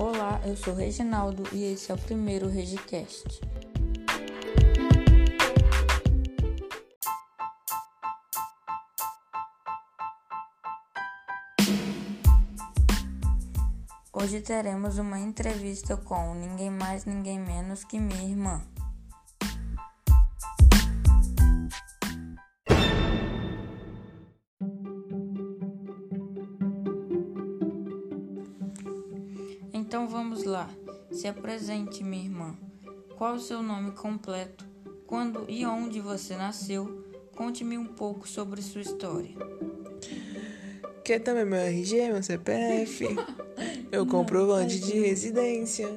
Olá, eu sou Reginaldo e esse é o primeiro Regicast. Hoje teremos uma entrevista com ninguém mais, ninguém menos que minha irmã. Se apresente, minha irmã. Qual o seu nome completo? Quando e onde você nasceu? Conte-me um pouco sobre sua história. Quer também meu RG, meu CPF? Eu comprovante de residência.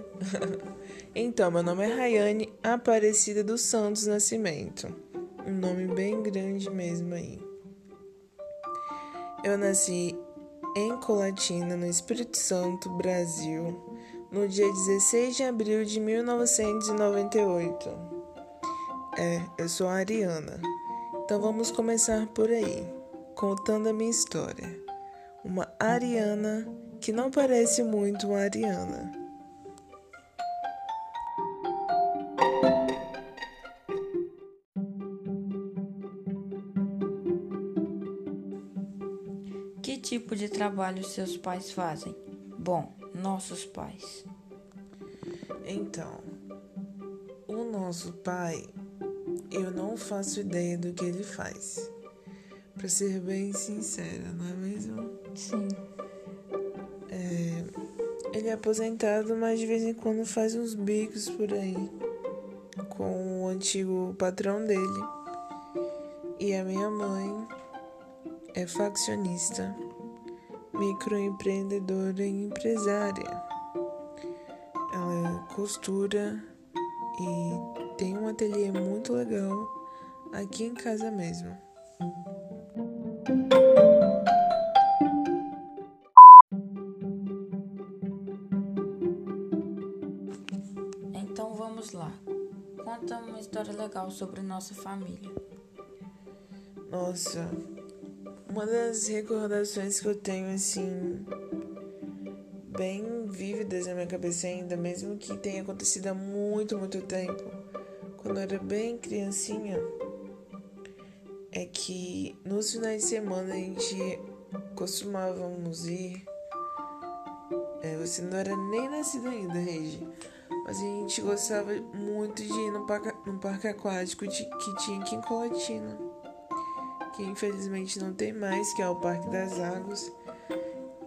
então, meu nome é Rayane Aparecida dos Santos Nascimento. Um nome bem grande mesmo aí. Eu nasci em Colatina, no Espírito Santo, Brasil, no dia 16 de abril de 1998. É, eu sou a Ariana. Então vamos começar por aí, contando a minha história. Uma Ariana que não parece muito uma Ariana. Que tipo de trabalho seus pais fazem? Bom, nossos pais. Então, o nosso pai, eu não faço ideia do que ele faz. Pra ser bem sincera, não é mesmo? Sim. É, ele é aposentado, mas de vez em quando faz uns bicos por aí com o antigo patrão dele. E a minha mãe é faccionista, microempreendedora e empresária. Ela costura e tem um ateliê muito legal aqui em casa mesmo. Então vamos lá. Conta uma história legal sobre nossa família. Nossa, uma das recordações que eu tenho assim bem vívidas na minha cabeça ainda, mesmo que tenha acontecido há muito, muito tempo, quando eu era bem criancinha, é que nos finais de semana a gente costumávamos ir. É, você não era nem nascido ainda, Regi. Mas a gente gostava muito de ir no parque, no parque aquático de, que tinha aqui em Colatina. Que infelizmente não tem mais, que é o Parque das Águas.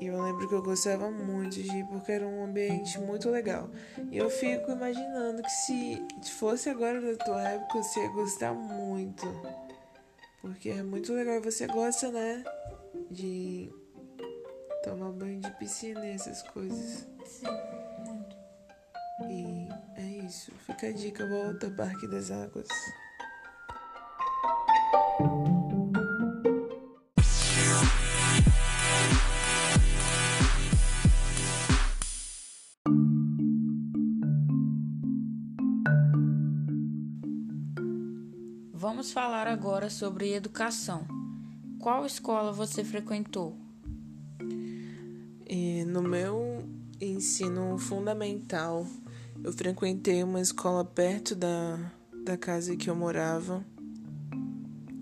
E eu lembro que eu gostava muito de ir porque era um ambiente muito legal. E eu fico imaginando que se fosse agora da tua época, você ia gostar muito. Porque é muito legal. E você gosta, né? De tomar banho de piscina e essas coisas. Sim, muito. E é isso. Fica a dica, volta ao Parque das Águas. Vamos falar agora sobre educação. Qual escola você frequentou? E no meu ensino fundamental, eu frequentei uma escola perto da, da casa que eu morava,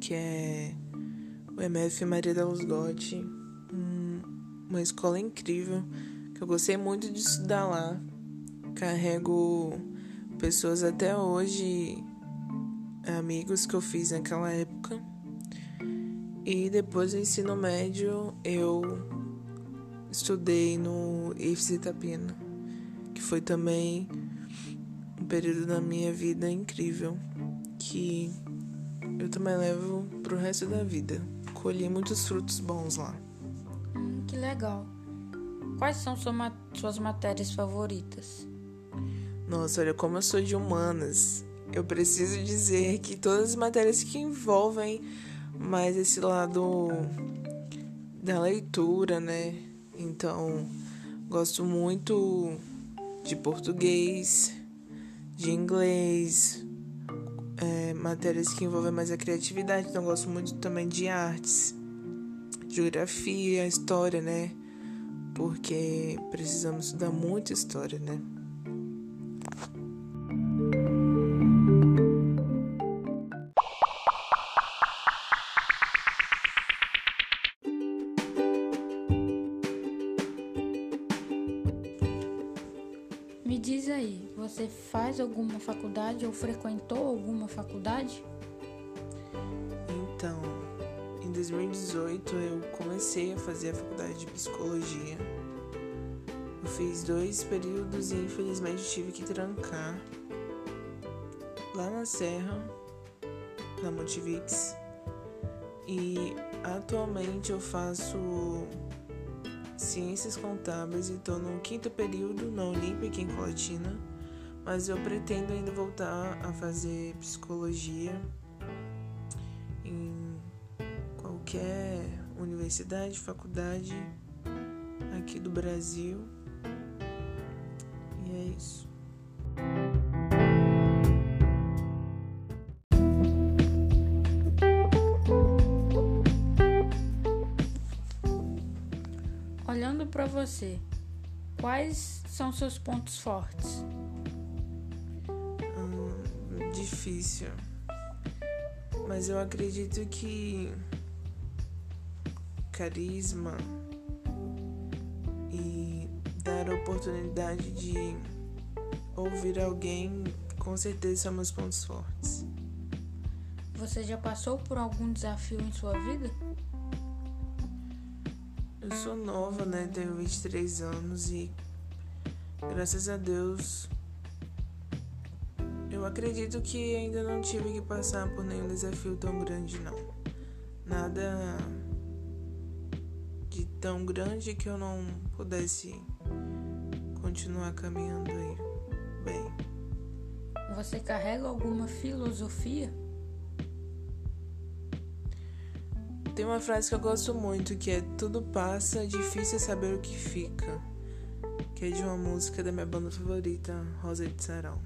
que é o MF Maria da Luz Gotti. Um, uma escola incrível, que eu gostei muito de estudar lá. Carrego pessoas até hoje, amigos que eu fiz naquela época. E depois do ensino médio, eu estudei no IFES Itapina, que foi também um período da minha vida incrível, que eu também levo pro resto da vida. Colhi muitos frutos bons lá. Hum, que legal. Quais são suas matérias favoritas? Nossa, olha, como eu sou de humanas, eu preciso dizer que todas as matérias que envolvem mais esse lado da leitura, né? Então, gosto muito de português, de inglês, é, matérias que envolvem mais a criatividade. Então, gosto muito também de artes, geografia, história, né? porque precisamos estudar muita história, né? Você faz alguma faculdade ou frequentou alguma faculdade? Então, em 2018 eu comecei a fazer a faculdade de psicologia. Eu fiz dois períodos e infelizmente tive que trancar lá na Serra, na Motivix. E atualmente eu faço ciências contábeis e estou no quinto período na Olímpia aqui em Colatina, mas eu pretendo ainda voltar a fazer psicologia em qualquer universidade, faculdade aqui do Brasil. E é isso. Olhando para você, quais são seus pontos fortes? Difícil. Mas eu acredito que carisma e dar a oportunidade de ouvir alguém com certeza são meus pontos fortes. Você já passou por algum desafio em sua vida? Eu sou nova, né? Tenho 23 anos e graças a Deus eu acredito que ainda não tive que passar por nenhum desafio tão grande, não. Nada de tão grande que eu não pudesse continuar caminhando aí bem. Você carrega alguma filosofia? Tem uma frase que eu gosto muito que é tudo passa, difícil é saber o que fica. Que é de uma música da minha banda favorita, Rosa de Sarau.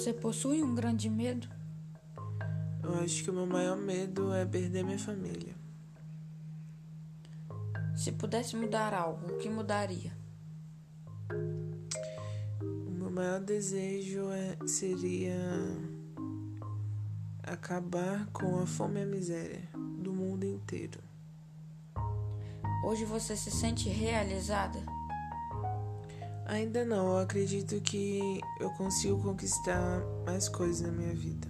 Você possui um grande medo? Eu acho que o meu maior medo é perder minha família. Se pudesse mudar algo, o que mudaria? O meu maior desejo é, seria acabar com a fome e a miséria do mundo inteiro. Hoje você se sente realizada? Ainda não, eu acredito que eu consigo conquistar mais coisas na minha vida.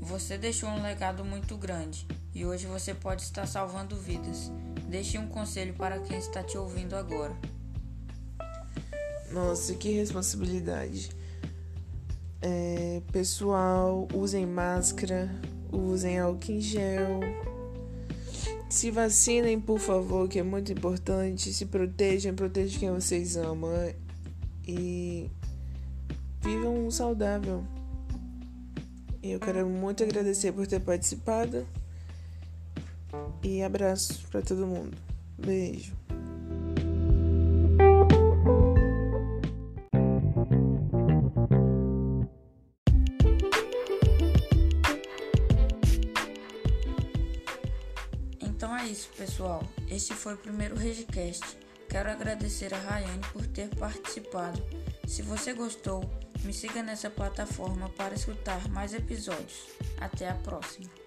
Você deixou um legado muito grande e hoje você pode estar salvando vidas. Deixe um conselho para quem está te ouvindo agora. Nossa, que responsabilidade. É, pessoal, usem máscara, usem álcool em gel. Se vacinem, por favor, que é muito importante. Se protejam, protejam quem vocês amam. E vivam saudável. Eu quero muito agradecer por ter participado. E abraço para todo mundo. Beijo. Este foi o primeiro Regicast. Quero agradecer a Rayane por ter participado. Se você gostou, me siga nessa plataforma para escutar mais episódios. Até a próxima.